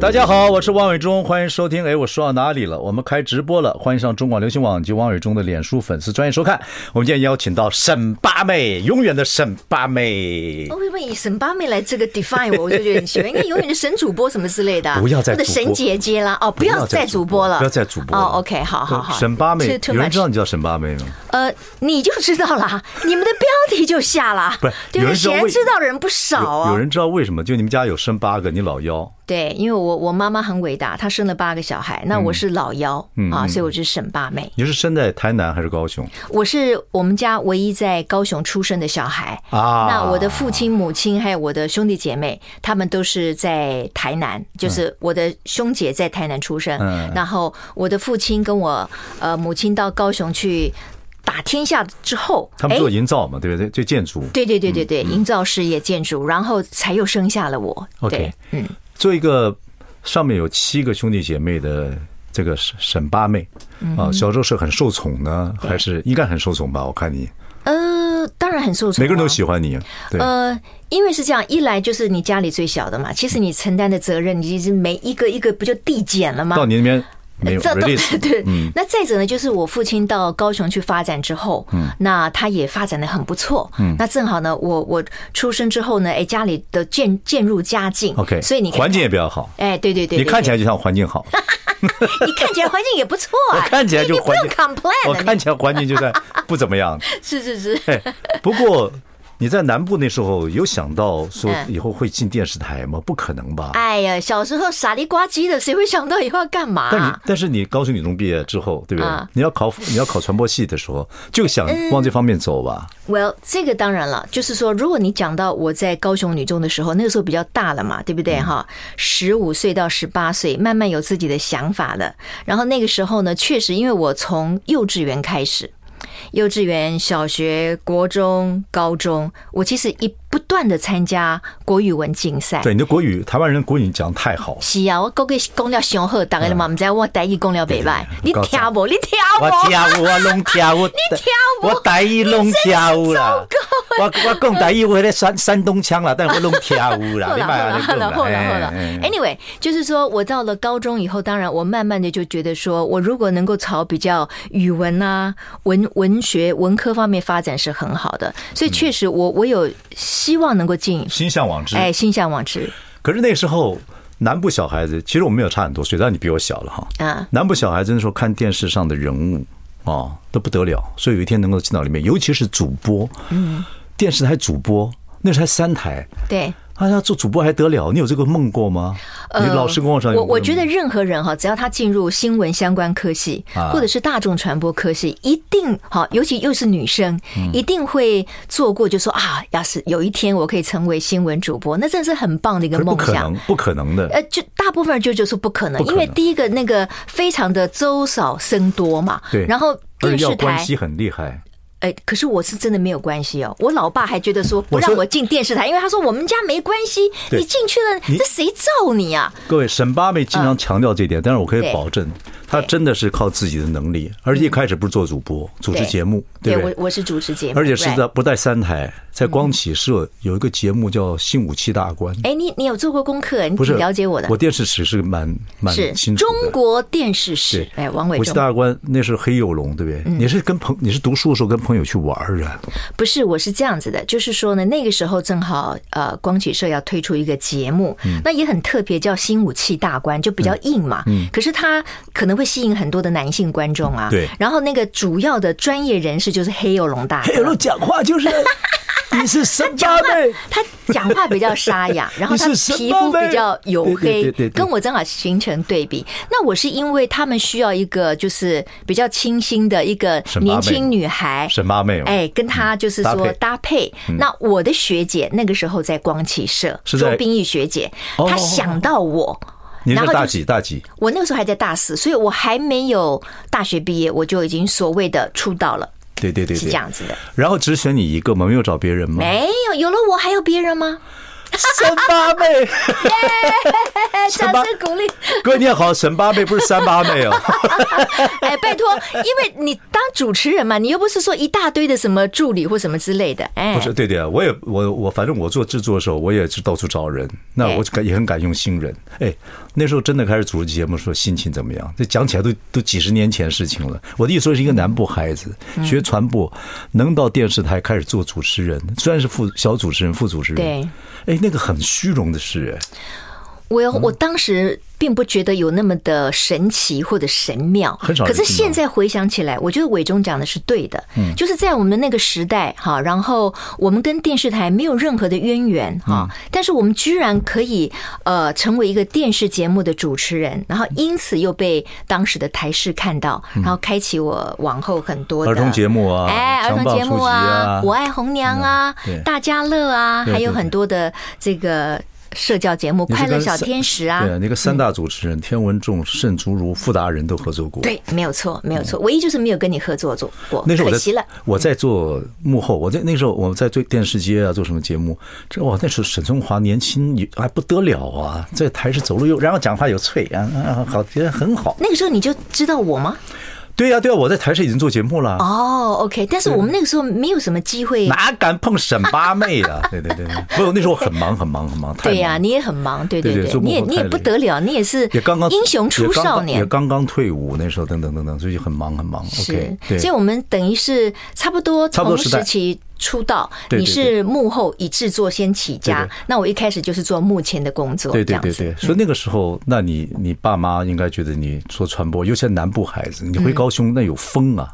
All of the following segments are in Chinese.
大家好，我是王伟忠，欢迎收听。哎，我说到哪里了？我们开直播了，欢迎上中广流行网及王伟忠的脸书粉丝专业收看。我们今天邀请到沈八妹，永远的沈八妹。为什么以沈八妹来这个 define 我，我就觉得很喜欢，应该永远的沈主播什么之类的。不要再主播，或者沈姐姐啦，哦，不要再主播了，不要再主播了。哦，OK，好好好。沈八妹，有人知道你叫沈八妹吗？呃，你就知道了，你们的标题就下了，不是？对不对？显然知道的人不少啊。有人知道为什么？就你们家有生八个，你老幺。对，因为我我妈妈很伟大，她生了八个小孩，那我是老幺、嗯、啊，所以我是沈八妹。你是生在台南还是高雄？我是我们家唯一在高雄出生的小孩啊。那我的父亲、母亲还有我的兄弟姐妹，他们都是在台南，就是我的兄姐在台南出生，嗯、然后我的父亲跟我呃母亲到高雄去打天下之后，他们做营造嘛，对不对？就建筑。对对对对对，营造事业建筑，然后才又生下了我。OK，嗯。做一个上面有七个兄弟姐妹的这个沈沈八妹啊，小时候是很受宠呢，还是应该很受宠吧？我看你，呃，当然很受宠，每个人都喜欢你。对，呃，因为是这样，一来就是你家里最小的嘛，其实你承担的责任，你其实每一个一个不就递减了吗？到你那边。没有，对，那再者呢，就是我父亲到高雄去发展之后，嗯，那他也发展的很不错，嗯，那正好呢，我我出生之后呢，哎，家里的渐渐入佳境，OK，所以你环境也比较好，哎，对对对，你看起来就像环境好，你看起来环境也不错啊，我看起来就环境 complain，我看起来环境就在不怎么样，是是是，哎，不过。你在南部那时候有想到说以后会进电视台吗？不可能吧！哎呀，小时候傻里呱唧的，谁会想到以后要干嘛？但你但是你高雄女中毕业之后，对不对？你要考你要考传播系的时候，就想往这方面走吧。Well，这个当然了，就是说，如果你讲到我在高雄女中的时候，那个时候比较大了嘛，对不对？哈，十五岁到十八岁，慢慢有自己的想法了。然后那个时候呢，确实因为我从幼稚园开始。幼稚园、小学、国中、高中，我其实一不断的参加国语文竞赛。对，你的国语，台湾人国语讲太好。是啊，我国语讲了上好，大概了嘛，唔知我台语讲了袂歹。你听无？你听无？我听无，我拢听无。你听无？我台语拢听无啦。我我讲台语，我咧山山东腔啦，但是我拢听无 啦。好了好了好了好了好了。Anyway，就是说我到了高中以后，当然我慢慢的就觉得说，我如果能够朝比较语文啊、文文学、文科方面发展是很好的，所以确实我我有。希望能够进，心向往之。哎，心向往之。可是那时候南部小孩子，其实我们没有差很多岁，但你比我小了哈。啊，南部小孩子那时候看电视上的人物啊，都不得了。所以有一天能够进到里面，尤其是主播，嗯，电视台主播，那时候才三台，对。啊，要做主播还得了？你有这个梦过吗？你老师跟我说，我我觉得任何人哈，只要他进入新闻相关科系，或者是大众传播科系，一定哈，尤其又是女生，一定会做过，就说啊，要是有一天我可以成为新闻主播，那真是很棒的一个梦想。不可能，不可能的。呃，就大部分人就就说不可能，因为第一个那个非常的周少生多嘛。对。然后电视台关系很厉害。哎，可是我是真的没有关系哦。我老爸还觉得说不让我进电视台，因为他说我们家没关系，你进去了，这谁罩你啊？各位，沈八妹经常强调这点，但是我可以保证。他真的是靠自己的能力，而且一开始不是做主播，主持节目，对不对？我我是主持节目，而且是在不在三台，在光启社有一个节目叫《新武器大观》。哎，你你有做过功课？你挺了解我的。我电视史是蛮蛮清楚。中国电视史，哎，王伟忠。武器大观那是黑幼龙，对不对？你是跟朋你是读书的时候跟朋友去玩啊？不是，我是这样子的，就是说呢，那个时候正好呃，光启社要推出一个节目，那也很特别，叫《新武器大观》，就比较硬嘛。嗯。可是他可能会吸引很多的男性观众啊，对，然后那个主要的专业人士就是黑幼龙大哥，黑幼龙讲话就是，你是神八妹，他讲话比较沙哑，然后他皮肤比较黝黑，跟我正好形成对比。那我是因为他们需要一个就是比较清新的一个年轻女孩，沈八妹，哎，跟他就是说搭配。那我的学姐那个时候在光启社，周冰玉学姐，她想到我。你是大几？大几？我那个时候还在大四，所以我还没有大学毕业，我就已经所谓的出道了。对对对，是这样子的。然后只选你一个吗？没有找别人吗？没有，有了我还有别人吗？三八妹，掌声鼓励。各位你好，沈八妹不是三八妹哦。哎，拜托，因为你当主持人嘛，你又不是说一大堆的什么助理或什么之类的。哎，不是，对对啊，我也我我反正我做制作的时候，我也是到处找人。那我感也很敢用新人。哎，那时候真的开始主持节目，说心情怎么样？这讲起来都都几十年前事情了。我的意思说是一个南部孩子学传播，能到电视台开始做主持人，虽然是副小主持人、副主持人，对。哎，那个很虚荣的事。我我当时并不觉得有那么的神奇或者神妙，很少。可是现在回想起来，我觉得伟忠讲的是对的。嗯，就是在我们的那个时代哈，然后我们跟电视台没有任何的渊源哈，但是我们居然可以呃成为一个电视节目的主持人，然后因此又被当时的台视看到，然后开启我往后很多的儿童节目啊，哎，儿童节目啊，我爱红娘啊，大家乐啊，还有很多的这个。社交节目《快乐小天使》啊，对，那个三大主持人天文仲、盛竹如、傅达人都合作过。对，没有错，没有错，唯一就是没有跟你合作做过。那时候我在，我在做幕后，我在那时候我在做电视街啊，做什么节目？这哇，那时候沈春华年轻还不得了啊，在台上走路又然后讲话又脆啊啊，好，觉得很好。那个时候你就知道我吗？对呀，对呀，我在台视已经做节目了。哦，OK，但是我们那个时候没有什么机会，哪敢碰沈八妹啊？对对对，不，那时候很忙很忙很忙。对呀，你也很忙，对对对，你也你也不得了，你也是也刚刚英雄出少年，也刚刚退伍那时候，等等等等，所以很忙很忙。OK，所以我们等于是差不多同时期。出道，你是幕后以制作先起家，那我一开始就是做幕前的工作。对对对对，所以那个时候，那你你爸妈应该觉得你做传播，尤其是南部孩子，你回高雄那有风啊。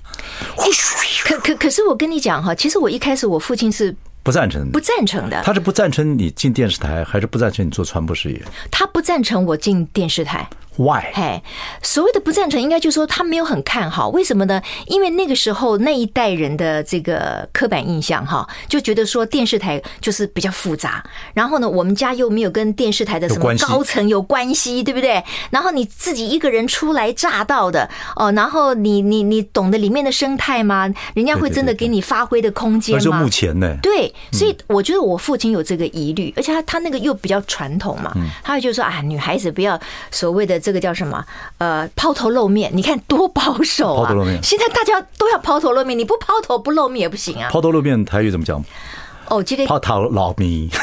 可可可是我跟你讲哈，其实我一开始我父亲是不赞成，不赞成的。他是不赞成你进电视台，还是不赞成你做传播事业？他不赞成我进电视台。Why？嘿，所谓的不赞成，应该就是说他没有很看好。为什么呢？因为那个时候那一代人的这个刻板印象哈，就觉得说电视台就是比较复杂。然后呢，我们家又没有跟电视台的什么高层有关系，对不对？然后你自己一个人初来乍到的哦，然后你你你懂得里面的生态吗？人家会真的给你发挥的空间吗？而且目前呢？对，所以我觉得我父亲有这个疑虑，而且他他那个又比较传统嘛，他会就说啊，女孩子不要所谓的。这个叫什么？呃，抛头露面，你看多保守啊！抛头露面，现在大家都要抛头露面，你不抛头不露面也不行啊！抛头露面台语怎么讲？哦，今天抛头老米，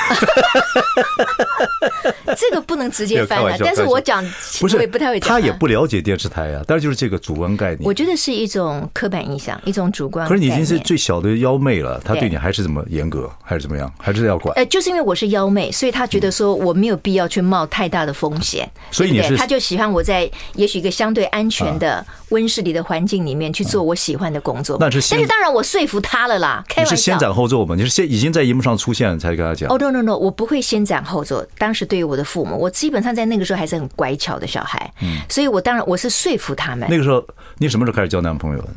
这个不能直接翻了。但是我讲不是，不太会讲。他也不了解电视台啊，但是就是这个主观概念。我觉得是一种刻板印象，一种主观。可是你已经是最小的幺妹了，他对你还是这么严格，还是怎么样？还是要管？呃，就是因为我是幺妹，所以他觉得说我没有必要去冒太大的风险，所以你是他就喜欢我在也许一个相对安全的温室里的环境里面去做我喜欢的工作。那是，但是当然我说服他了啦。开玩笑，你是先斩后奏嘛？你是先已经。在荧幕上出现才跟他讲。哦，no no no，我不会先斩后奏。当时对于我的父母，我基本上在那个时候还是很乖巧的小孩，嗯，所以我当然我是说服他们。那个时候你什么时候开始交男朋友的？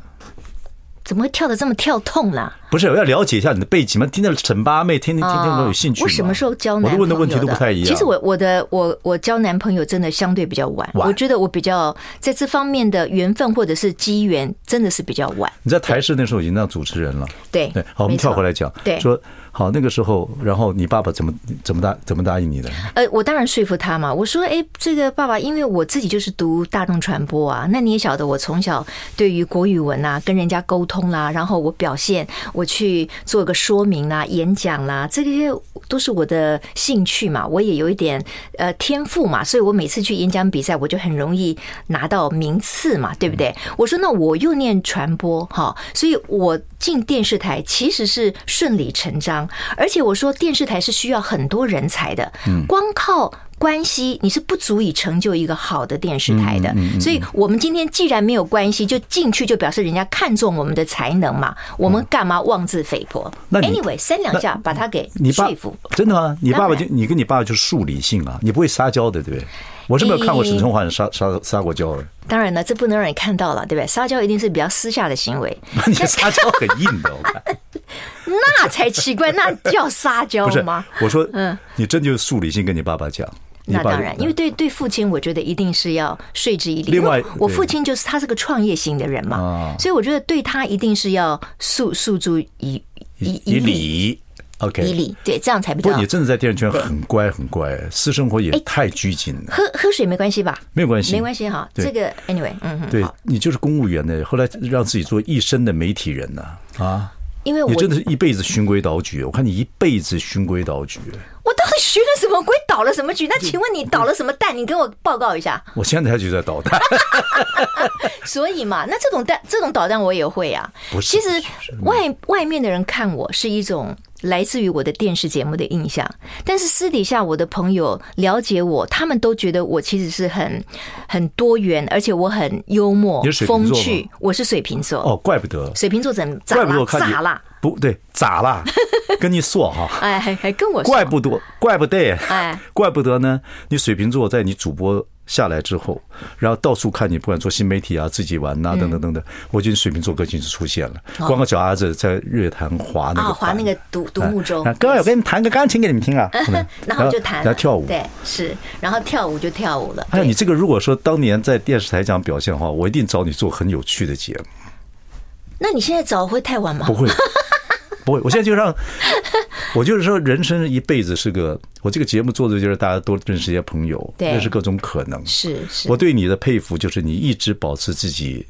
怎么会跳的这么跳痛啦？不是，我要了解一下你的背景嘛。听到沈八妹，天天天天都有兴趣。我什么时候交男朋友？我问的问题都不太一样。其实我我的我我交男朋友真的相对比较晚。我觉得我比较在这方面的缘分或者是机缘真的是比较晚。你在台视那时候已经当主持人了。对对，好，我们跳回来讲。对，说。好，那个时候，然后你爸爸怎么怎么答怎么答应你的？呃，我当然说服他嘛。我说，哎，这个爸爸，因为我自己就是读大众传播啊，那你也晓得，我从小对于国语文啊，跟人家沟通啦，然后我表现，我去做个说明啦、演讲啦，这些都是我的兴趣嘛。我也有一点呃天赋嘛，所以我每次去演讲比赛，我就很容易拿到名次嘛，对不对？我说，那我又念传播哈，所以我进电视台其实是顺理成章。而且我说电视台是需要很多人才的，光靠关系你是不足以成就一个好的电视台的。所以，我们今天既然没有关系，就进去就表示人家看中我们的才能嘛。我们干嘛妄自菲薄？那 anyway 三两下把他给说服，真的吗？你爸爸就你跟你爸爸就是树理性啊，你不会撒娇的，对不对？我是没有看过沈春华撒撒撒过娇的。当然了，这不能让你看到了，对不对？撒娇一定是比较私下的行为。你撒娇很硬的，我看。那才奇怪，那叫撒娇吗？我说，嗯，你真就是树理性跟你爸爸讲。那当然，因为对对父亲，我觉得一定是要说之以理。另外，我父亲就是他是个创业型的人嘛，所以我觉得对他一定是要诉诉诸以以以礼。OK，以礼对，这样才比较。不过你真的在电视圈很乖很乖，私生活也太拘谨了。喝喝水没关系吧？没有关系，没关系哈。这个 Anyway，嗯哼，对你就是公务员的，后来让自己做一生的媒体人呢啊。因为我你真的是一辈子循规蹈矩，我看你一辈子循规蹈矩。我到底循了什么规，捣了什么矩？那请问你捣了什么蛋？你跟我报告一下。我现在就在捣蛋。所以嘛，那这种蛋，这种捣蛋我也会啊。不是，其实外外面的人看我是一种来自于我的电视节目的印象，但是私底下我的朋友了解我，他们都觉得我其实是很很多元，而且我很幽默、风趣。我是水瓶座哦，怪不得水瓶座怎咋啦？咋啦？不对，咋啦？跟你说哈，哎，还还跟我说，怪不得，怪不得，哎，怪不得呢。你水瓶座在你主播下来之后，然后到处看你，不管做新媒体啊，自己玩呐，等等等等，我觉得水瓶座个性就出现了。光个脚丫子在乐坛滑那个滑那个独独木舟。哥，我给你弹个钢琴给你们听啊。然后就弹，然后跳舞。对，是，然后跳舞就跳舞了。哎，你这个如果说当年在电视台这样表现的话，我一定找你做很有趣的节目。那你现在找会太晚吗？不会。不会，我现在就让，我就是说，人生一辈子是个，我这个节目做的就是大家多认识一些朋友，认识各种可能。是是，我对你的佩服就是你一直保持自己。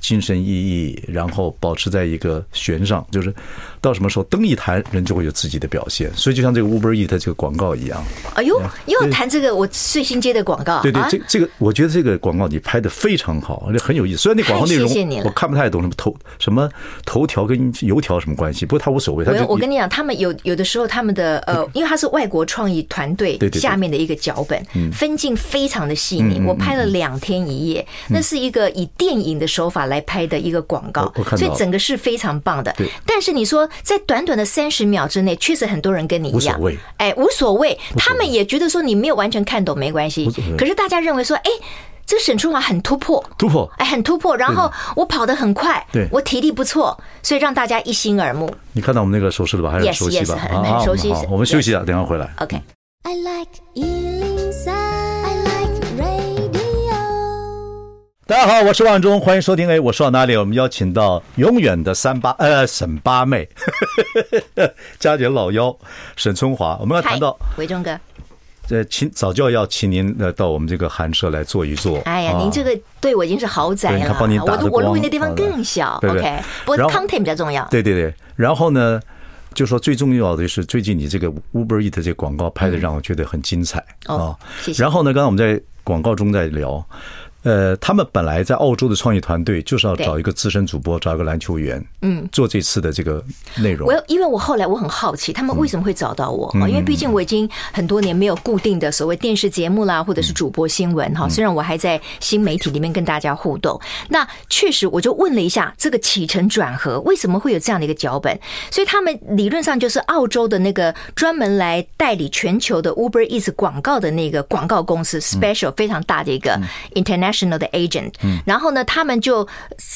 精神奕奕，然后保持在一个弦上，就是到什么时候灯一弹，人就会有自己的表现。所以就像这个 Uber Eats 这个广告一样。哎呦，又要谈这个我最新接的广告。对对，这这个我觉得这个广告你拍的非常好，而且很有意思。虽然那广告内容 我看不太懂，什么头什么头条跟油条什么关系，不过他无所谓。他我跟你讲，他们有有的时候他们的 呃，因为他是外国创意团队下面的一个脚本，分镜非常的细腻。我拍了两天一夜，那是一个以电影的手法来拍的一个广告，所以整个是非常棒的。但是你说在短短的三十秒之内，确实很多人跟你一样，哎，无所谓，他们也觉得说你没有完全看懂没关系。可是大家认为说，哎，这个沈春华很突破，突破，哎，很突破。然后我跑得很快，对，我体力不错，所以让大家一心耳目。你看到我们那个手势了吧？还是很熟悉吧？很很熟悉。我们休息一下，等下回来。OK。大家好，我是万忠，欢迎收听。哎，我说到哪里？我们邀请到永远的三八呃沈八妹，佳姐老幺沈春华。我们要谈到伟忠哥，这请早就要请您呃到我们这个寒舍来坐一坐。哎呀，您这个对我已经是豪宅了，我我录音的地方更小。OK，不过 content 比较重要。对对对，然后呢，就说最重要的是最近你这个 Uber Eats 这个广告拍的让我觉得很精彩啊。谢谢。然后呢，刚刚我们在广告中在聊。呃，他们本来在澳洲的创业团队就是要找一个资深主播，找一个篮球员，嗯，做这次的这个内容。我因为我后来我很好奇，他们为什么会找到我啊？因为毕竟我已经很多年没有固定的所谓电视节目啦，或者是主播新闻哈。虽然我还在新媒体里面跟大家互动，那确实我就问了一下这个起承转合，为什么会有这样的一个脚本？所以他们理论上就是澳洲的那个专门来代理全球的 Uber Eats 广告的那个广告公司，Special 非常大的一个 Internet。National 的 agent，然后呢，他们就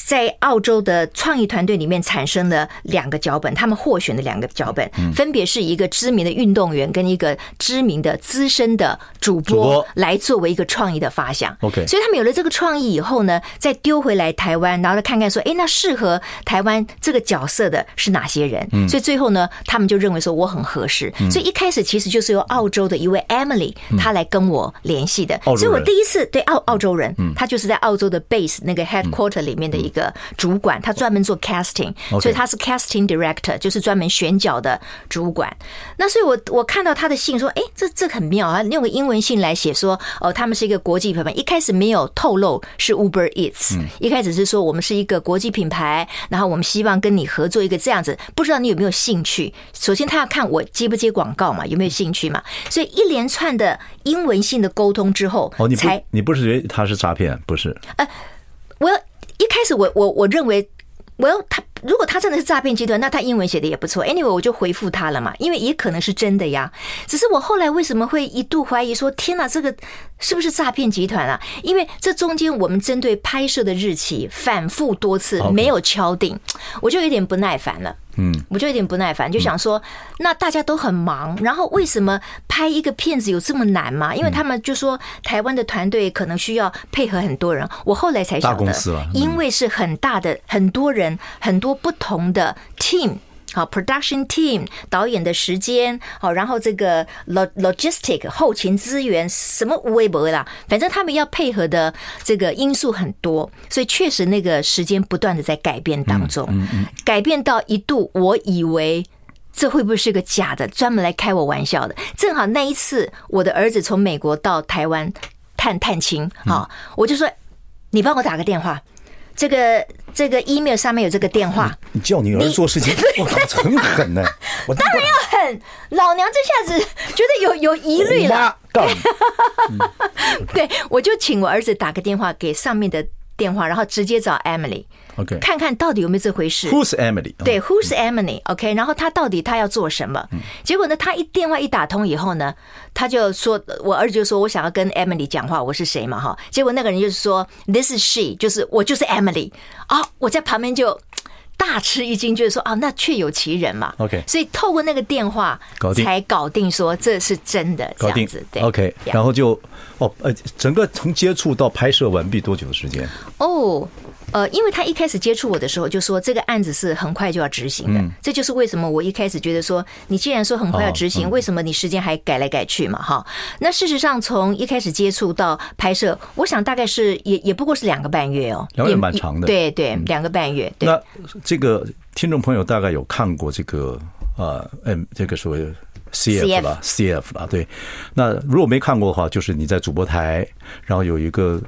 在澳洲的创意团队里面产生了两个脚本，他们获选的两个脚本，分别是一个知名的运动员跟一个知名的资深的主播来作为一个创意的发想。OK，所以他们有了这个创意以后呢，再丢回来台湾，然后再看看说，哎，那适合台湾这个角色的是哪些人？所以最后呢，他们就认为说我很合适。所以一开始其实就是由澳洲的一位 Emily 她来跟我联系的，所以我第一次对澳澳洲人。他就是在澳洲的 base 那个 headquarter 里面的一个主管，他专门做 casting，所以他是 casting director，就是专门选角的主管。那所以我我看到他的信说，哎，这这很妙啊，用个英文信来写说，哦，他们是一个国际品牌。一开始没有透露是 Uber Eats，一开始是说我们是一个国际品牌，然后我们希望跟你合作一个这样子，不知道你有没有兴趣？首先他要看我接不接广告嘛，有没有兴趣嘛？所以一连串的英文性的沟通之后，哦，你不你不是觉得他是诈骗？不是，呃，我要一开始我我我认为，我要他如果他真的是诈骗集团，那他英文写的也不错。Anyway，我就回复他了嘛，因为也可能是真的呀。只是我后来为什么会一度怀疑说，天哪，这个是不是诈骗集团啊？因为这中间我们针对拍摄的日期反复多次没有敲定，我就有点不耐烦了。嗯，我就有点不耐烦，就想说，那大家都很忙，然后为什么拍一个片子有这么难吗？因为他们就说台湾的团队可能需要配合很多人，我后来才晓得，因为是很大的很多人，很多不同的 team。好，production team 导演的时间，好，然后这个 log logistic 后勤资源什么微博啦，反正他们要配合的这个因素很多，所以确实那个时间不断的在改变当中，改变到一度我以为这会不会是个假的，专门来开我玩笑的。正好那一次我的儿子从美国到台湾探探亲，好，我就说你帮我打个电话。这个这个 email 上面有这个电话，你叫女儿做事情，我靠，很狠呢！我当然要狠，老娘这下子觉得有有疑虑了。对，我就请我儿子打个电话给上面的电话，然后直接找 Emily。OK，看看到底有没有这回事？Who's Emily？对，Who's Emily？OK，然后他到底他要做什么？结果呢，他一电话一打通以后呢，他就说，我儿子就说我想要跟 Emily 讲话，我是谁嘛？哈，结果那个人就是说，This is she，就是我就是 Emily 啊，我在旁边就大吃一惊，就是说啊，那确有其人嘛。OK，所以透过那个电话才搞定，说这是真的这样子。对，OK，然后就哦呃，整个从接触到拍摄完毕多久的时间？哦。呃，因为他一开始接触我的时候就说这个案子是很快就要执行的，这就是为什么我一开始觉得说，你既然说很快要执行，为什么你时间还改来改去嘛？哈，那事实上从一开始接触到拍摄，我想大概是也也不过是两个半月哦，两个月蛮长的，对对，两个半月。对那这个听众朋友大概有看过这个呃，嗯，这个所谓的 CF 了，CF 了，对。那如果没看过的话，就是你在主播台，然后有一个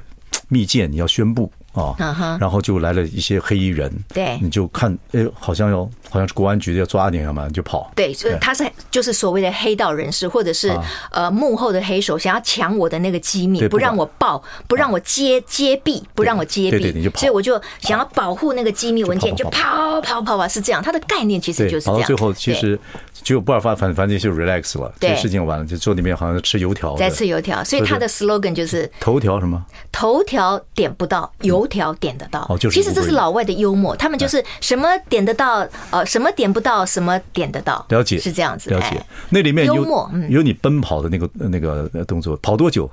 密件你要宣布。哦，然后就来了一些黑衣人，对，你就看，哎，好像要，好像是国安局要抓你，干嘛，你就跑。对，所以他是就是所谓的黑道人士，或者是呃幕后的黑手，想要抢我的那个机密，不让我报，不让我揭揭弊，不让我揭弊，你就跑。所以我就想要保护那个机密文件，就跑跑跑。啊，是这样。他的概念其实就是这样。最后，其实只有布尔法，反反正就 relax 了，这事情完了，就坐里面好像吃油条，在吃油条。所以他的 slogan 就是头条什么？头条点不到，油条点得到。其实这是老外的幽默，他们就是什么点得到，呃，什么点不到，什么点得到。了解，是这样子。了解，那里面有有你奔跑的那个那个动作，跑多久？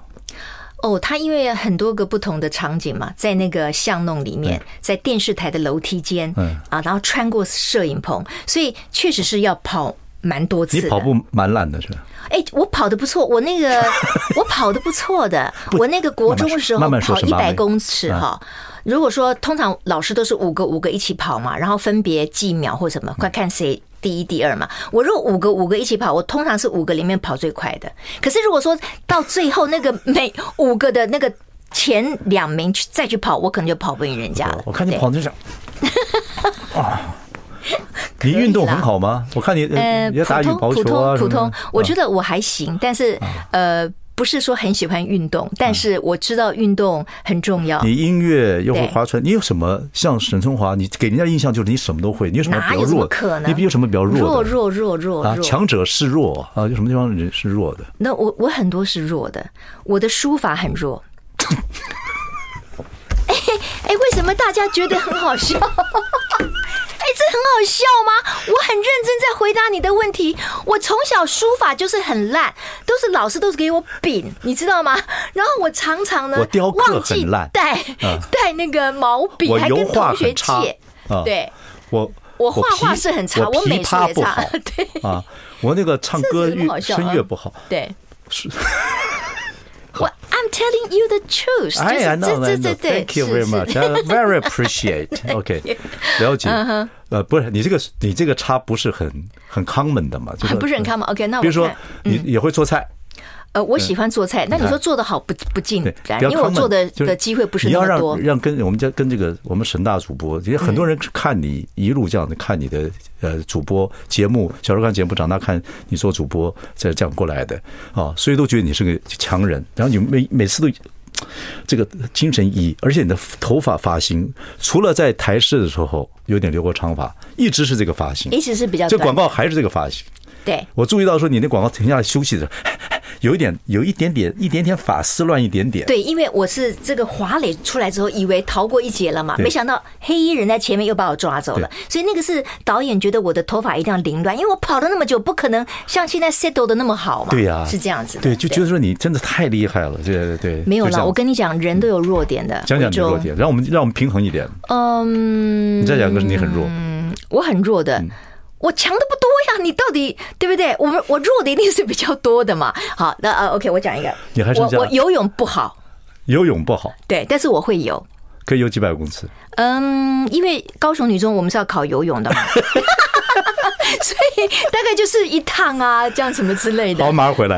哦，他因为很多个不同的场景嘛，在那个巷弄里面，在电视台的楼梯间，嗯啊，然后穿过摄影棚，所以确实是要跑蛮多次。你跑步蛮烂的是吧？哎，我跑的不错，我那个 我跑的不错的，我那个国中的时候跑一百公尺哈。如果说通常老师都是五个五个一起跑嘛，然后分别计秒或什么，快看谁第一第二嘛。我如果五个五个一起跑，我通常是五个里面跑最快的。可是如果说到最后那个每五个的那个前两名去再去跑，我可能就跑不赢人家了。我看你跑的是 啊。你运动很好吗？我看你呃，也打羽毛球啊，普通。我觉得我还行，但是呃，不是说很喜欢运动，但是我知道运动很重要。你音乐又会划船，你有什么像沈春华？你给人家印象就是你什么都会，你有什么比较弱？可能你有什么比较弱？弱弱弱弱啊！强者示弱啊！有什么地方人是弱的？那我我很多是弱的，我的书法很弱。哎哎，为什么大家觉得很好笑？哎，这很好笑吗？我很认真在回答你的问题。我从小书法就是很烂，都是老师都是给我饼，你知道吗？然后我常常呢，忘记带带那个毛笔，还跟同学借。对，我我画画是很差，我美术也差。对啊，我那个唱歌乐声乐不好。对。我 I'm telling you the truth，哎呀，那那那，Thank you very much, I very appreciate. OK，了解。呃，不是你这个你这个差不是很很 common 的嘛？很不是很 common。OK，那我比如说你也会做菜。呃，我喜欢做菜。那你说做的好不不尽然，因为我做的的机会不是那么多。你要让让跟我们家跟这个我们沈大主播，其实很多人看你一路这样的看你的呃主播节目，小时候看节目，长大看你做主播，这这样过来的啊，所以都觉得你是个强人。然后你每每次都这个精神意义，而且你的头发发型，除了在台式的时候有点留过长发，一直是这个发型，一直是比较。这广告还是这个发型。对，我注意到说你那广告停下来休息的时候。有一点，有一点点，一点点发丝乱一点点。对，因为我是这个华磊出来之后，以为逃过一劫了嘛，没想到黑衣人在前面又把我抓走了。所以那个是导演觉得我的头发一定要凌乱，因为我跑了那么久，不可能像现在 settle 的那么好嘛。对呀，是这样子。对，就觉得说你真的太厉害了。对对对，没有啦，我跟你讲，人都有弱点的。讲讲你弱点，让我们让我们平衡一点。嗯，你再讲个你很弱。嗯，我很弱的。我强的不多呀，你到底对不对？我们我弱的一定是比较多的嘛。好，那呃，OK，我讲一个，你还是我我游泳不好，游泳不好，对，但是我会游，可以游几百公尺。嗯，因为高雄女中我们是要考游泳的嘛，所以大概就是一趟啊，这样什么之类的。好，马上回来。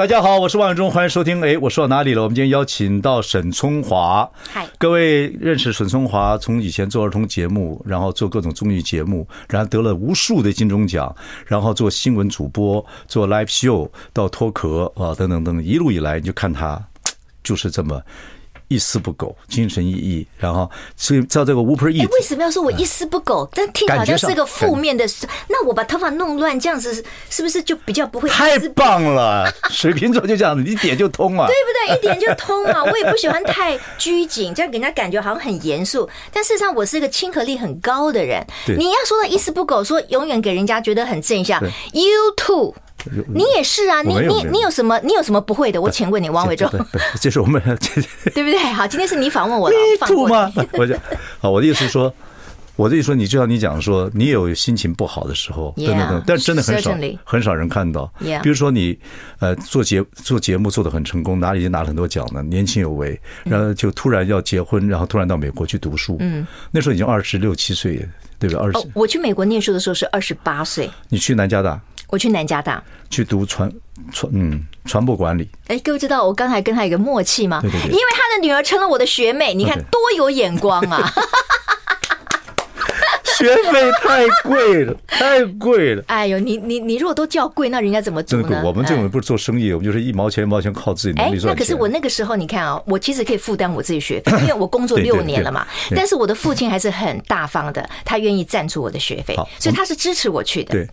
大家好，我是万永忠，欢迎收听。哎，我说到哪里了？我们今天邀请到沈聪华。嗨，各位认识沈聪华，从以前做儿童节目，然后做各种综艺节目，然后得了无数的金钟奖，然后做新闻主播，做 live show 到脱壳啊等等等等，一路以来你就看他就是这么。一丝不苟，精神奕奕，然后所以照这个 Whooper Eats，为什么要说我一丝不苟？但听起来好像是个负面的事。那我把头发弄乱，这样子是不是就比较不会？太棒了，水瓶座就这样子，一点就通啊，对不对？一点就通啊。我也不喜欢太拘谨，这样给人家感觉好像很严肃。但事实上，我是一个亲和力很高的人。你要说到一丝不苟，说永远给人家觉得很正向。You too。你也是啊，你你你有什么你有什么不会的？我请问你，王伟忠，这是我们 对不对？好，今天是你访问我了，吐吗？我讲，好，我的意思是说，我的意思说，你就像你讲说，你有心情不好的时候，等等等，但真的很少很少人看到。比如说你呃做节做节目做的很成功，哪里已经拿了很多奖呢？年轻有为，然后就突然要结婚，然后突然到美国去读书，嗯，那时候已经二十六七岁，对不对？二十，我去美国念书的时候是二十八岁，你去南加大。我去南加大去读传传嗯传播管理。哎，各位知道我刚才跟他有个默契吗？对对对，因为他的女儿成了我的学妹，你看多有眼光啊！学费太贵了，太贵了。哎呦，你你你如果都叫贵，那人家怎么做呢？我们这种不是做生意，我们就是一毛钱一毛钱靠自己努力赚。哎，那可是我那个时候，你看啊，我其实可以负担我自己学费，因为我工作六年了嘛。但是我的父亲还是很大方的，他愿意赞助我的学费，所以他是支持我去的。对。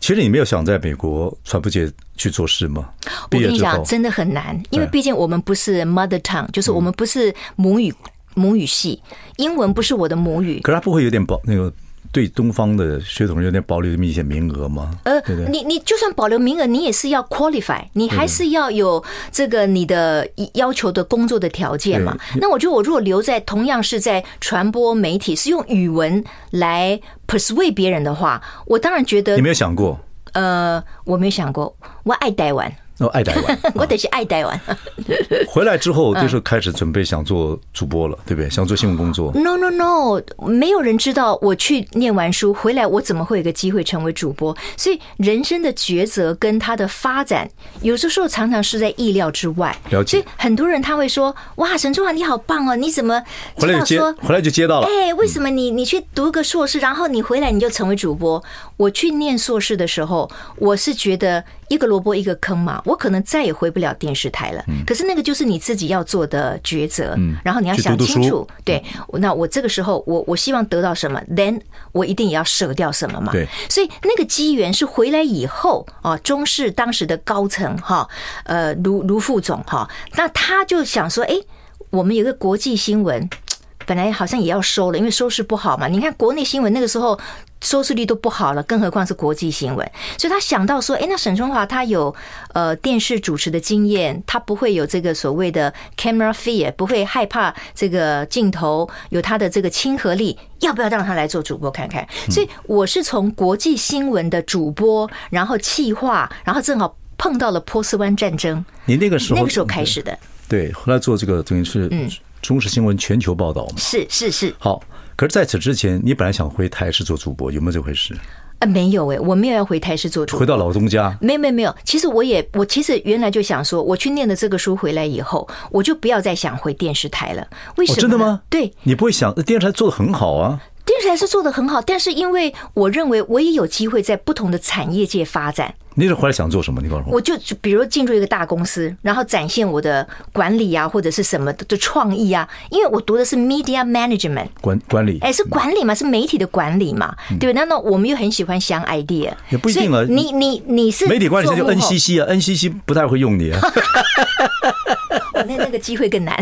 其实你没有想在美国传播界去做事吗？我跟你讲，真的很难，因为毕竟我们不是 mother tongue，就是我们不是母语母语系，英文不是我的母语。可是他不会有点保那个？对东方的血统有点保留这么一些名额吗？呃，你你就算保留名额，你也是要 qualify，你还是要有这个你的要求的工作的条件嘛。那我觉得我如果留在同样是在传播媒体，是用语文来 persuade 别人的话，我当然觉得你没有想过？呃，我没有想过，我爱台湾。哦，爱台湾，我得是爱台湾。回来之后就是开始准备想做主播了，对不对？想做新闻工作。No no no，没有人知道我去念完书回来，我怎么会有个机会成为主播？所以人生的抉择跟他的发展，有的时候常常是在意料之外。了解。所以很多人他会说：“哇，沈聪华你好棒哦，你怎么回来就接？回来就接到了？哎，为什么你你去读个硕士，然后你回来你就成为主播？我去念硕士的时候，我是觉得。”一个萝卜一个坑嘛，我可能再也回不了电视台了。可是那个就是你自己要做的抉择，然后你要想清楚。对，那我这个时候，我我希望得到什么，then 我一定也要舍掉什么嘛。对，所以那个机缘是回来以后啊，中视当时的高层哈，呃，卢卢副总哈，那他就想说，哎，我们有个国际新闻，本来好像也要收了，因为收视不好嘛。你看国内新闻那个时候。收视率都不好了，更何况是国际新闻。所以他想到说：“哎，那沈春华他有呃电视主持的经验，他不会有这个所谓的 camera fear，不会害怕这个镜头，有他的这个亲和力，要不要让他来做主播看看？”所以我是从国际新闻的主播，然后企划，然后正好碰到了波斯湾战争。你那个时候那个时候开始的，对，后来做这个等于是嗯，中视新闻全球报道嘛，是是是，好。可是在此之前，你本来想回台视做主播，有没有这回事？啊，没有哎，我没有要回台视做主播。回到老东家？没有没有没有。其实我也，我其实原来就想说，我去念了这个书回来以后，我就不要再想回电视台了。为什么？真的吗？对，你不会想电视台做的很好啊？电电视台是做的很好，但是因为我认为我也有机会在不同的产业界发展。你是回来想做什么？你告诉我。我就比如进入一个大公司，然后展现我的管理啊，或者是什么的创意啊。因为我读的是 media management 管管理，哎，是管理嘛，是媒体的管理嘛，对。那那我们又很喜欢想 idea，也不一定啊。你你你是媒体管理，就 NCC 啊，NCC 不太会用你啊。那那个机会更难。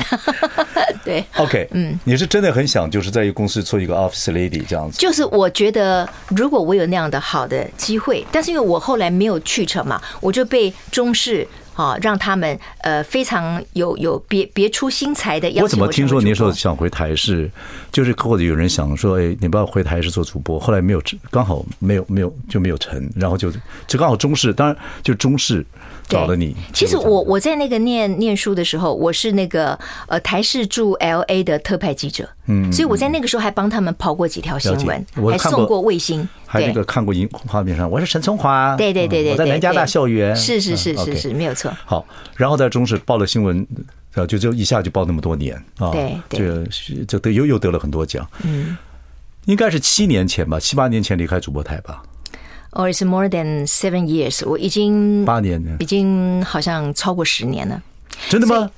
对，OK，嗯，你是真的很想就是在一个公司做一个 office lady 这样子。就是我觉得，如果我有那样的好的机会，但是因为我后来没有去成嘛，我就被中视啊让他们呃非常有有别别出心裁的。我怎么听说你说想回台视，就是或者有人想说，哎，你不要回台视做主播，后来没有，刚好没有没有就没有成，然后就就刚好中视，当然就中视。找了你。其实我我在那个念念书的时候，我是那个呃台视驻 LA 的特派记者，嗯，所以我在那个时候还帮他们跑过几条新闻，还送过卫星，还那个看过荧画面上，我是陈聪华，对对对对，我在南加大校园，是是是是是没有错。好，然后在中视报了新闻，呃，就就一下就报那么多年啊，对，这这得又又得了很多奖，嗯，应该是七年前吧，七八年前离开主播台吧。Or is more than seven years？我已经八年了，已经好像超过十年了。真的吗？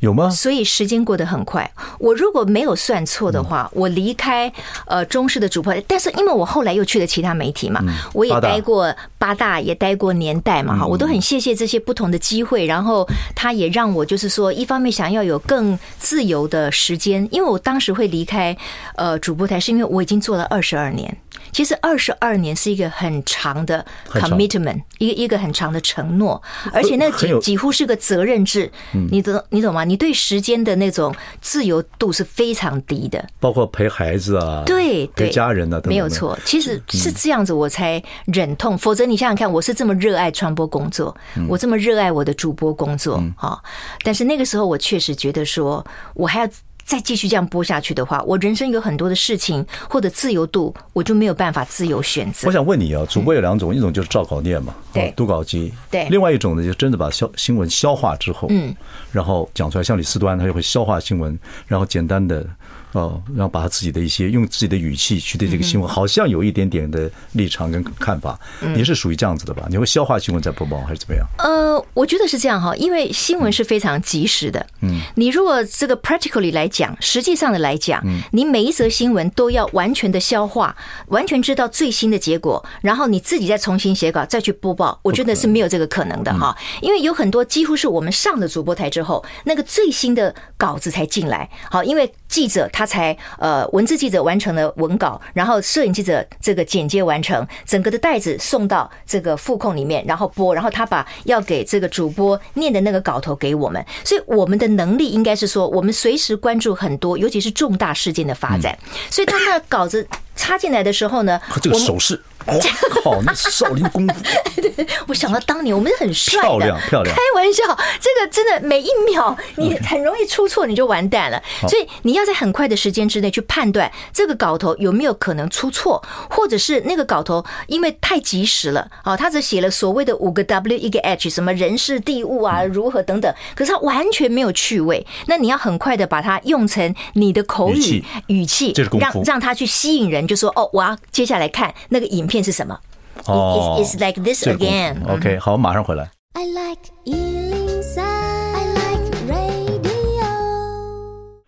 有吗？所以时间过得很快。我如果没有算错的话，我离开呃中视的主播，但是因为我后来又去了其他媒体嘛，我也待过八大，也待过年代嘛，哈，我都很谢谢这些不同的机会。然后他也让我就是说，一方面想要有更自由的时间，因为我当时会离开呃主播台，是因为我已经做了二十二年。其实二十二年是一个很长的 commitment，一个一个很长的承诺，而且那几几乎是个责任制。你懂你懂吗？你对时间的那种自由度是非常低的，包括陪孩子啊，对，陪家人啊，没有错。其实是这样子，我才忍痛。否则你想想看，我是这么热爱传播工作，我这么热爱我的主播工作啊，但是那个时候我确实觉得说，我还要。再继续这样播下去的话，我人生有很多的事情或者自由度，我就没有办法自由选择。我想问你啊，主播有两种，一种就是照稿念嘛，对，读稿机，对，另外一种呢，就真的把消新闻消化之后，嗯，然后讲出来，像李四端，他就会消化新闻，然后简单的。哦，然后把他自己的一些用自己的语气去对这个新闻，好像有一点点的立场跟看法。你是属于这样子的吧？你会消化新闻再播报还是怎么样？呃，我觉得是这样哈，因为新闻是非常及时的。嗯，你如果这个 practically 来讲，实际上的来讲，你每一则新闻都要完全的消化，完全知道最新的结果，然后你自己再重新写稿再去播报，我觉得是没有这个可能的哈。因为有很多几乎是我们上了主播台之后，那个最新的稿子才进来。好，因为记者他。才呃，文字记者完成了文稿，然后摄影记者这个剪接完成，整个的袋子送到这个副控里面，然后播，然后他把要给这个主播念的那个稿头给我们，所以我们的能力应该是说，我们随时关注很多，尤其是重大事件的发展，所以他那稿子插进来的时候呢，这个手势。哦，靠！那少林功夫，对，我想到当年我们是很帅的，漂亮漂亮。开玩笑，这个真的每一秒你很容易出错，你就完蛋了。所以你要在很快的时间之内去判断这个稿头有没有可能出错，或者是那个稿头因为太及时了啊，他只写了所谓的五个 W 一个 H，什么人事地物啊，如何等等，可是他完全没有趣味。那你要很快的把它用成你的口语语气，让让他去吸引人，就说哦，我要接下来看那个影片。是什么？哦，It's like this again. OK，好，我马上回来。I like 103, I like radio.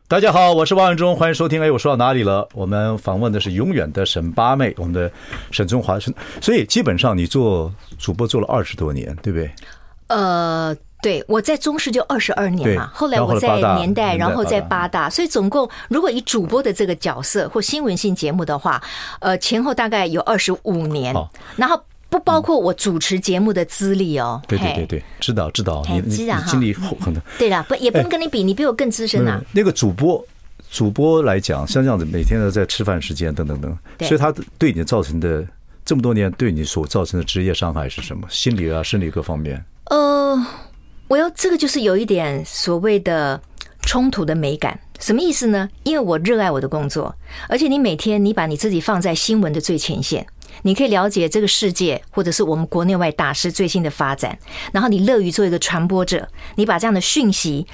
大家好，我是王永忠，欢迎收听。哎，我说到哪里了？我们访问的是永远的沈八妹，我们的沈中华。所以基本上你做主播做了二十多年，对不对？呃。对，我在中视就二十二年嘛，后来我在年代，然后在八大，所以总共如果以主播的这个角色或新闻性节目的话，呃，前后大概有二十五年，然后不包括我主持节目的资历哦。对对对对，知道知道，你你经历很多。对了，不也不能跟你比，你比我更资深啊。那个主播，主播来讲，像这样子，每天都在吃饭时间等等等，所以他对你造成的这么多年对你所造成的职业伤害是什么？心理啊，生理各方面。呃。我要这个就是有一点所谓的冲突的美感，什么意思呢？因为我热爱我的工作，而且你每天你把你自己放在新闻的最前线，你可以了解这个世界或者是我们国内外大事最新的发展，然后你乐于做一个传播者，你把这样的讯息、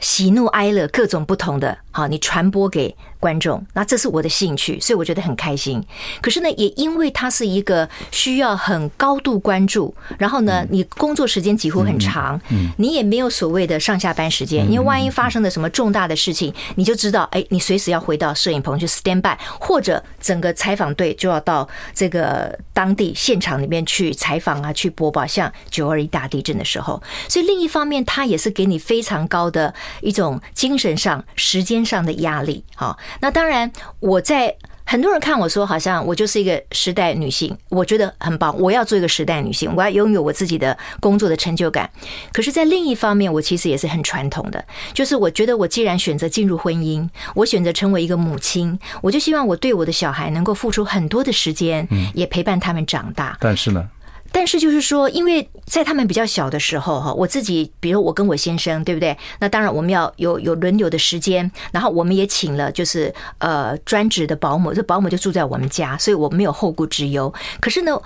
喜怒哀乐各种不同的好，你传播给观众，那这是我的兴趣，所以我觉得很开心。可是呢，也因为它是一个需要很高度关注，然后呢，你工作时间几乎很长，你也没有所谓的上下班时间，因为万一发生了什么重大的事情，你就知道，哎，你随时要回到摄影棚去 stand by，或者整个采访队就要到这个当地现场里面去采访啊，去播报，像九二一大地震的时候。所以另一方面，它也是给你非常高的一种精神上、时间上的压力，好，那当然，我在很多人看我说，好像我就是一个时代女性，我觉得很棒。我要做一个时代女性，我要拥有我自己的工作的成就感。可是，在另一方面，我其实也是很传统的，就是我觉得我既然选择进入婚姻，我选择成为一个母亲，我就希望我对我的小孩能够付出很多的时间，也陪伴他们长大。但是呢？但是就是说，因为在他们比较小的时候哈，我自己，比如我跟我先生，对不对？那当然我们要有有轮流的时间，然后我们也请了就是呃专职的保姆，这保姆就住在我们家，所以我没有后顾之忧。可是呢，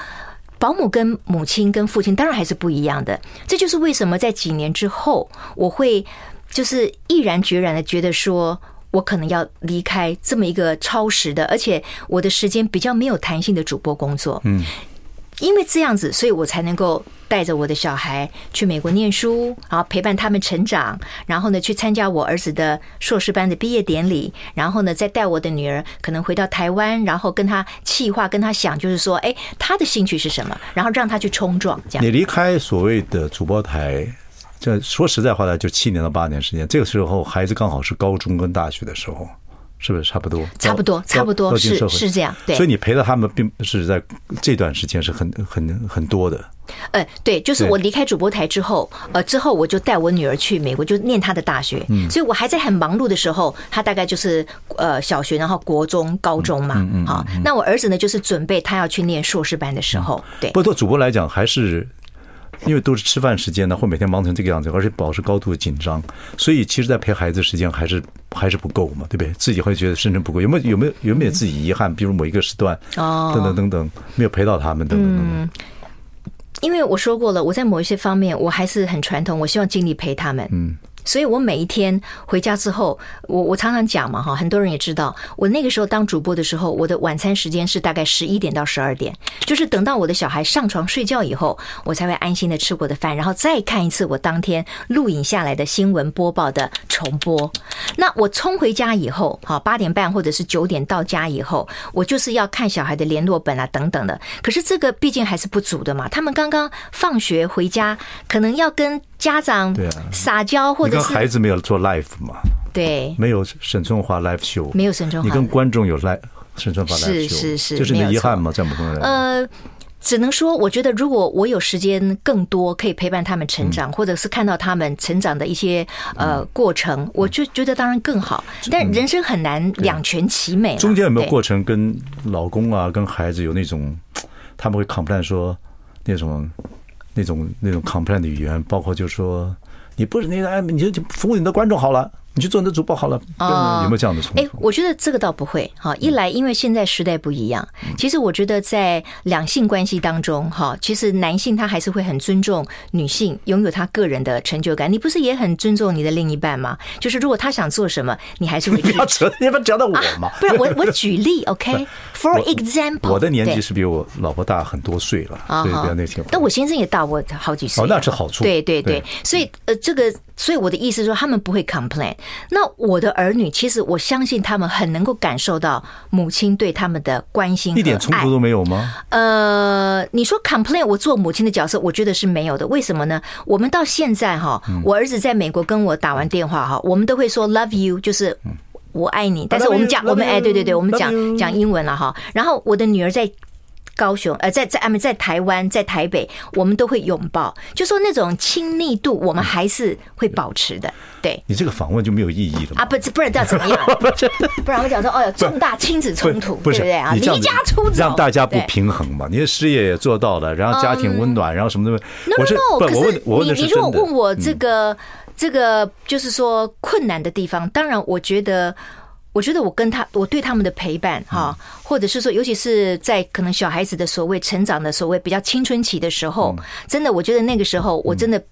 保姆跟母亲跟父亲当然还是不一样的。这就是为什么在几年之后，我会就是毅然决然的觉得说，我可能要离开这么一个超时的，而且我的时间比较没有弹性的主播工作。嗯。因为这样子，所以我才能够带着我的小孩去美国念书，然后陪伴他们成长，然后呢去参加我儿子的硕士班的毕业典礼，然后呢再带我的女儿可能回到台湾，然后跟他企划，跟他想，就是说，哎，他的兴趣是什么，然后让他去冲撞。这样，你离开所谓的主播台，这说实在话呢，就七年到八年时间，这个时候孩子刚好是高中跟大学的时候。是不是差不多？差不多，差不多是是这样。对，所以你陪了他们，并不是在这段时间是很很很多的。呃，对，就是我离开主播台之后，呃，之后我就带我女儿去美国，就念她的大学。嗯，所以我还在很忙碌的时候，她大概就是呃小学，然后国中、高中嘛。嗯嗯。好，那我儿子呢，就是准备他要去念硕士班的时候。对。不过，对主播来讲，还是。因为都是吃饭时间呢，或每天忙成这个样子，而且保持高度的紧张，所以其实，在陪孩子时间还是还是不够嘛，对不对？自己会觉得甚至不够。有没有有没有有没有自己遗憾？比如某一个时段，哦等等等等，没有陪到他们，等等等等。因为我说过了，我在某一些方面我还是很传统，我希望尽力陪他们。嗯。所以我每一天回家之后，我我常常讲嘛哈，很多人也知道，我那个时候当主播的时候，我的晚餐时间是大概十一点到十二点，就是等到我的小孩上床睡觉以后，我才会安心的吃过的饭，然后再看一次我当天录影下来的新闻播报的重播。那我冲回家以后，哈，八点半或者是九点到家以后，我就是要看小孩的联络本啊等等的。可是这个毕竟还是不足的嘛，他们刚刚放学回家，可能要跟。家长撒娇，或者是孩子没有做 live 嘛？对，没有沈春华 live show，没有沈春华。你跟观众有 live 沈春华 live show，是是是，就是你的遗憾吗？在某种人呃，只能说，我觉得如果我有时间更多，可以陪伴他们成长，或者是看到他们成长的一些呃过程，我就觉得当然更好。但人生很难两全其美。中间有没有过程跟老公啊、跟孩子有那种他们会 complain 说那种？那种那种 complain 的语言，包括就是说，你不是那个，哎，你就服务你的观众好了。你去做你的主播好了，有没有这样的冲突？哎，我觉得这个倒不会哈。一来，因为现在时代不一样，其实我觉得在两性关系当中哈，其实男性他还是会很尊重女性拥有他个人的成就感。你不是也很尊重你的另一半吗？就是如果他想做什么，你还是会。不要扯，你不要讲到我嘛。不是我，我举例，OK？For example，我的年纪是比我老婆大很多岁了，所以不要那些。但我先生也大我好几岁，哦，那是好处。对对对，所以呃，这个。所以我的意思是说，他们不会 complain。那我的儿女，其实我相信他们很能够感受到母亲对他们的关心，一点冲突都没有吗？呃，你说 complain，我做母亲的角色，我觉得是没有的。为什么呢？我们到现在哈，我儿子在美国跟我打完电话哈，我们都会说 love you，就是我爱你。但是我们讲我们哎，对对对，我们讲讲英文了哈。然后我的女儿在。高雄，呃，在在啊，在台湾，在台北，我们都会拥抱，就说那种亲密度，我们还是会保持的。对，你这个访问就没有意义了啊！不，不然叫怎么样？不然我讲说，哦，有重大亲子冲突，对不对啊？离家出走，让大家不平衡嘛？你的事业也做到了，然后家庭温暖，然后什么的。No no no！可是你你如果问我这个这个，就是说困难的地方，当然我觉得。我觉得我跟他，我对他们的陪伴，哈，或者是说，尤其是在可能小孩子的所谓成长的所谓比较青春期的时候，真的，我觉得那个时候，我真的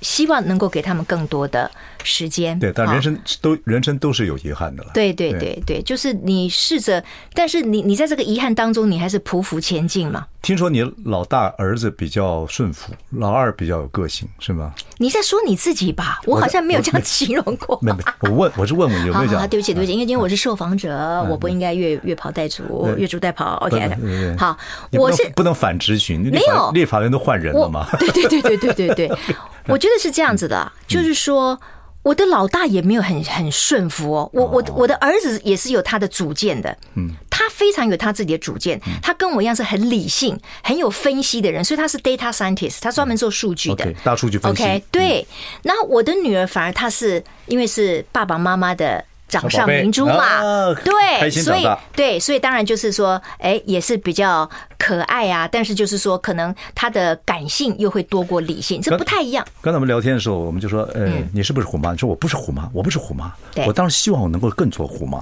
希望能够给他们更多的时间。对，但人生都人生都是有遗憾的了。对对对对，就是你试着，但是你你在这个遗憾当中，你还是匍匐前进嘛。听说你老大儿子比较顺服，老二比较有个性，是吗？你在说你自己吧，我好像没有这样形容过。没没，我问我是问问有没有讲。对不起对不起，因为今天我是受访者，我不应该越越跑带主，越俎代庖。OK，好，我是不能反质询，没有，立法院都换人了嘛？对对对对对对对，我觉得是这样子的，就是说。我的老大也没有很很顺服哦，我我我的儿子也是有他的主见的，嗯，他非常有他自己的主见，他跟我一样是很理性、很有分析的人，所以他是 data scientist，他专门做数据的，大数据分析。OK，对。然后我的女儿反而她是因为是爸爸妈妈的。掌上明珠嘛，对，所以对，所以当然就是说，哎，也是比较可爱啊。但是就是说，可能他的感性又会多过理性，这不太一样。刚才我们聊天的时候，我们就说，呃，你是不是虎妈？你说我不是虎妈，我不是虎妈。我当然希望我能够更做虎妈。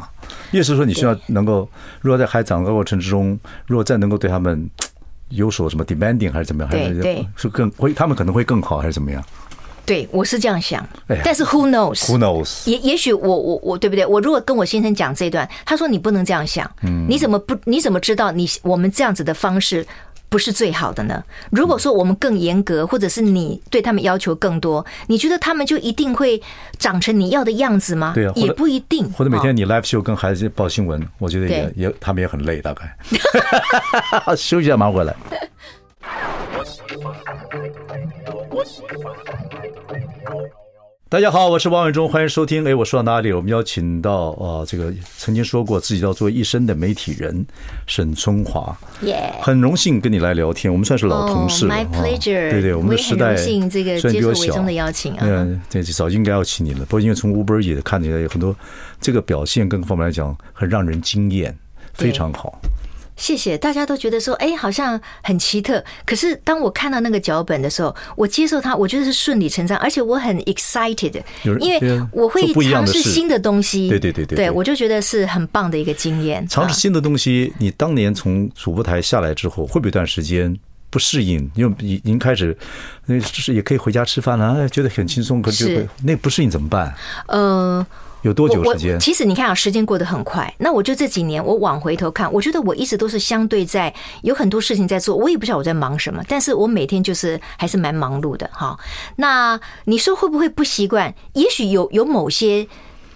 意思是说，你需要能够，如果在孩子长大过程之中，如果再能够对他们有所什么 demanding 还是怎么样，还是是更会，他们可能会更好，还是怎么样？对，我是这样想，但是 who knows？Who knows？也也许我我我对不对？我如果跟我先生讲这一段，他说你不能这样想，你怎么不？你怎么知道你我们这样子的方式不是最好的呢？如果说我们更严格，或者是你对他们要求更多，你觉得他们就一定会长成你要的样子吗？对啊，也不一定。或者每天你 live show 跟孩子报新闻，我觉得也也他们也很累，大概。休息一下，马上回来。大家好，我是王伟忠，欢迎收听。哎，我说到哪里？我们邀请到啊，这个曾经说过自己要做一生的媒体人沈春华，耶，很荣幸跟你来聊天。我们算是老同事了。对对，我们的时代虽然比较小，嗯，对早就应该要请你了。不过因为从 Uber 也看起来有很多这个表现，各个方面来讲，很让人惊艳，非常好。谢谢，大家都觉得说，哎，好像很奇特。可是当我看到那个脚本的时候，我接受它，我觉得是顺理成章，而且我很 excited，因为我会尝试新的东西。对对对对，对我就觉得是很棒的一个经验。尝试新的东西，你当年从主播台下来之后，会不会一段时间不适应？因为已经开始，那是也可以回家吃饭了，觉得很轻松，可是那不适应怎么办？呃。有多久时间？其实你看啊，时间过得很快。那我就这几年，我往回头看，我觉得我一直都是相对在有很多事情在做。我也不知道我在忙什么，但是我每天就是还是蛮忙碌的哈。那你说会不会不习惯？也许有有某些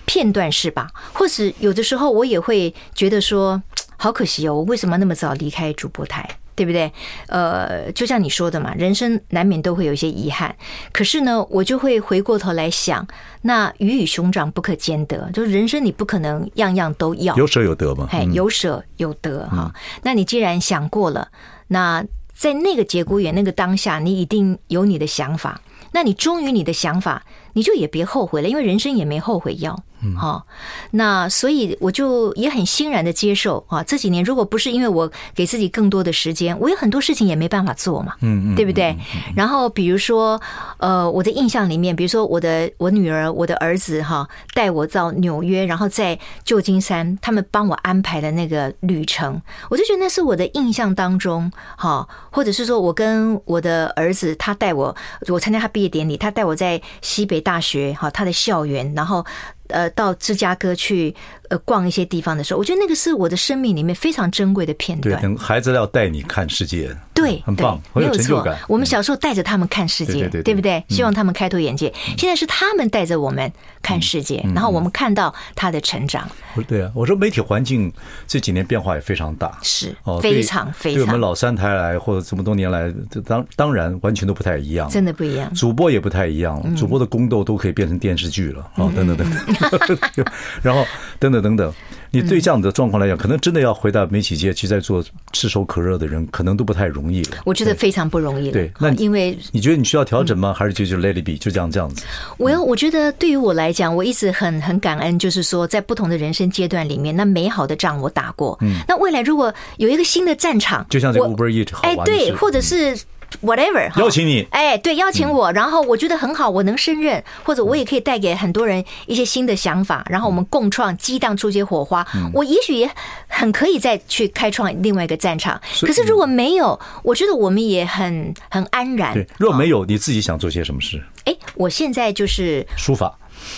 片段是吧？或是有的时候我也会觉得说，好可惜哦，我为什么那么早离开主播台？对不对？呃，就像你说的嘛，人生难免都会有一些遗憾。可是呢，我就会回过头来想，那鱼与熊掌不可兼得，就是人生你不可能样样都要，有舍有得嘛。哎，有舍有得哈。那你既然想过了，那在那个节骨眼、那个当下，你一定有你的想法。那你忠于你的想法，你就也别后悔了，因为人生也没后悔药。嗯，好，那所以我就也很欣然的接受啊。这几年如果不是因为我给自己更多的时间，我有很多事情也没办法做嘛，嗯嗯，对不对？然后比如说，呃，我的印象里面，比如说我的我女儿、我的儿子哈，带我到纽约，然后在旧金山，他们帮我安排的那个旅程，我就觉得那是我的印象当中，哈，或者是说我跟我的儿子，他带我，我参加他毕业典礼，他带我在西北大学哈，他的校园，然后。呃，到芝加哥去呃逛一些地方的时候，我觉得那个是我的生命里面非常珍贵的片段。对，孩子要带你看世界，对，很棒，很有成就感。我们小时候带着他们看世界，对不对？希望他们开拓眼界。现在是他们带着我们看世界，然后我们看到他的成长。对啊，我说媒体环境这几年变化也非常大，是哦，非常非常。对我们老三台来或者这么多年来，当当然完全都不太一样，真的不一样。主播也不太一样了，主播的宫斗都可以变成电视剧了啊，等等等等。然后等等等等，你对这样的状况来讲，可能真的要回到媒体界，其实在做炙手可热的人，可能都不太容易了。我觉得非常不容易。对，那因为你觉得你需要调整吗？还是就就 let it be，就这样这样子？我要我觉得对于我来讲，我一直很很感恩，就是说在不同的人生阶段里面，那美好的仗我打过。嗯，那未来如果有一个新的战场，就像这个 Uber 的事，哎，对，或者是。Whatever，邀请你，哎，对，邀请我，然后我觉得很好，我能胜任，或者我也可以带给很多人一些新的想法，然后我们共创，激荡出一些火花。我也许也很可以再去开创另外一个战场。可是如果没有，我觉得我们也很很安然。对，如果没有，你自己想做些什么事？哎，我现在就是书法。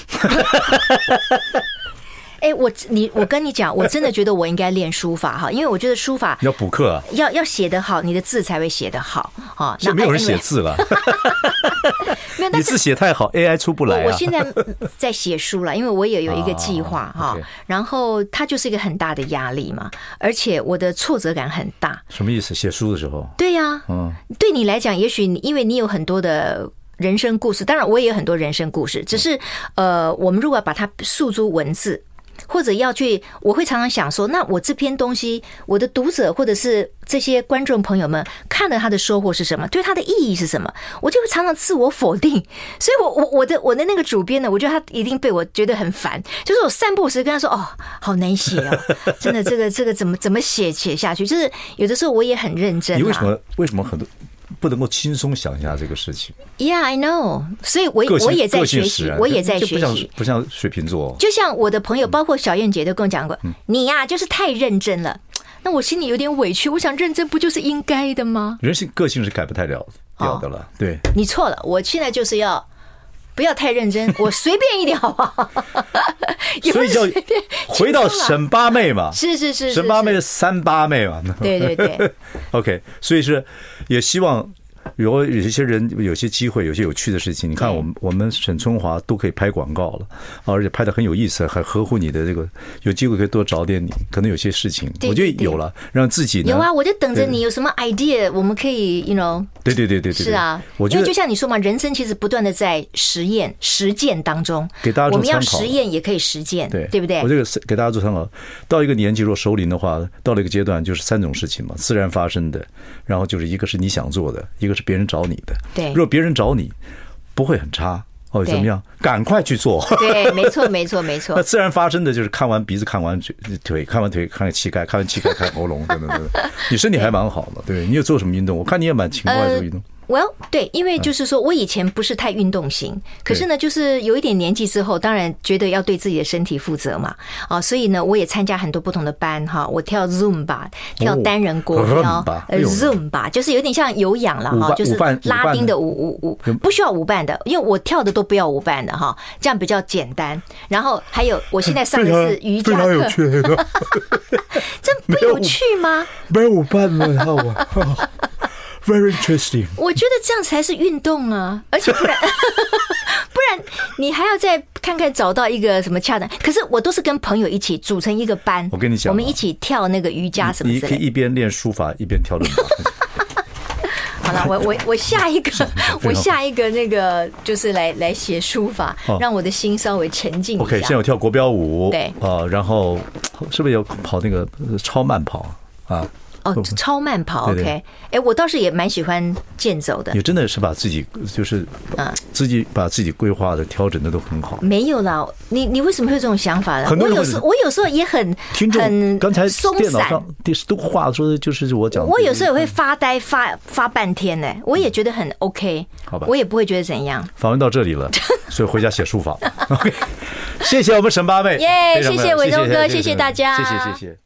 哎，我你我跟你讲，我真的觉得我应该练书法哈，因为我觉得书法要补课啊，要要写得好，你的字才会写得好哈。那没有人写字了，没有，你字写太好，AI 出不来啊。我现在在写书了，因为我也有一个计划哈，然后它就是一个很大的压力嘛，而且我的挫折感很大。什么意思？写书的时候？对呀，嗯，对你来讲，也许你因为你有很多的人生故事，当然我也有很多人生故事，只是呃，我们如果要把它诉诸文字。或者要去，我会常常想说，那我这篇东西，我的读者或者是这些观众朋友们看了他的收获是什么？对他的意义是什么？我就会常常自我否定。所以我 我我的我的那个主编呢，我觉得他一定被我觉得很烦。就是我散步时跟他说，哦，好难写哦，真的这个这个怎么怎么写写下去？就是有的时候我也很认真。你为什么为什么很多？不能够轻松想一下这个事情。Yeah, I know。所以我我也在学习，我也在学习。不像水瓶座，就像我的朋友，包括小燕姐都跟我讲过，你呀就是太认真了。那我心里有点委屈。我想认真不就是应该的吗？人性个性是改不太了了的了。对，你错了。我现在就是要不要太认真，我随便一点好不好？所以叫回到沈八妹嘛，是是是，沈八妹的三八妹嘛。对对对。OK，所以是也希望。有有一些人有些机会，有些有趣的事情。你看，我们我们沈春华都可以拍广告了，而且拍的很有意思，很合乎你的这个。有机会可以多找点你，可能有些事情，我觉得有了，让自己有啊，我就等着你有什么 idea，我们可以，you know，对对对对对，是啊，我觉得就像你说嘛，人生其实不断的在实验实践当中，给大家。我们要实验也可以实践，对对不对？我这个给大家做参考。到一个年纪，如果熟龄的话，到了一个阶段，就是三种事情嘛，自然发生的，然后就是一个是你想做的，一个是别人找你的。对，如果别人找你，不会很差哦，怎么样？赶快去做。对，没错，没错，没错。那自然发生的就是看完鼻子，看完腿，腿看完腿，看看膝盖，看完膝盖，看喉咙，等等等等。你身体还蛮好的，对，你有做什么运动？我看你也蛮勤快做运动。Well，对，因为就是说我以前不是太运动型，可是呢，就是有一点年纪之后，当然觉得要对自己的身体负责嘛，啊，所以呢，我也参加很多不同的班哈，我跳 Zumba，跳单人国 标，Zumba，就是有点像有氧了哈，就是拉丁的舞舞舞，不需要舞伴的，因为我跳的都不要舞伴的哈，这样比较简单。然后还有，我现在上的 是瑜伽课，这不有趣吗？没有舞伴了，好吧。Very interesting。我觉得这样才是运动啊，而且不然 不然你还要再看看找到一个什么恰当。可是我都是跟朋友一起组成一个班，我跟你讲，我们一起跳那个瑜伽什么的。你可以一边练书法一边跳伦巴。好了，我我我下一个，我下一个那个就是来来写书法，让我的心稍微沉静一下。OK，现在有跳国标舞，对啊，然后是不是有跑那个超慢跑啊？哦，超慢跑，OK，哎，我倒是也蛮喜欢健走的。你真的是把自己就是嗯，自己把自己规划的调整的都很好。没有啦，你你为什么会有这种想法呢？我有时我有时候也很听刚才电脑上都话说的就是我讲。我有时候也会发呆发发半天呢，我也觉得很 OK，好吧，我也不会觉得怎样。访问到这里了，所以回家写书法。OK，谢谢我们沈八妹，耶，谢谢伟东哥，谢谢大家，谢谢谢谢。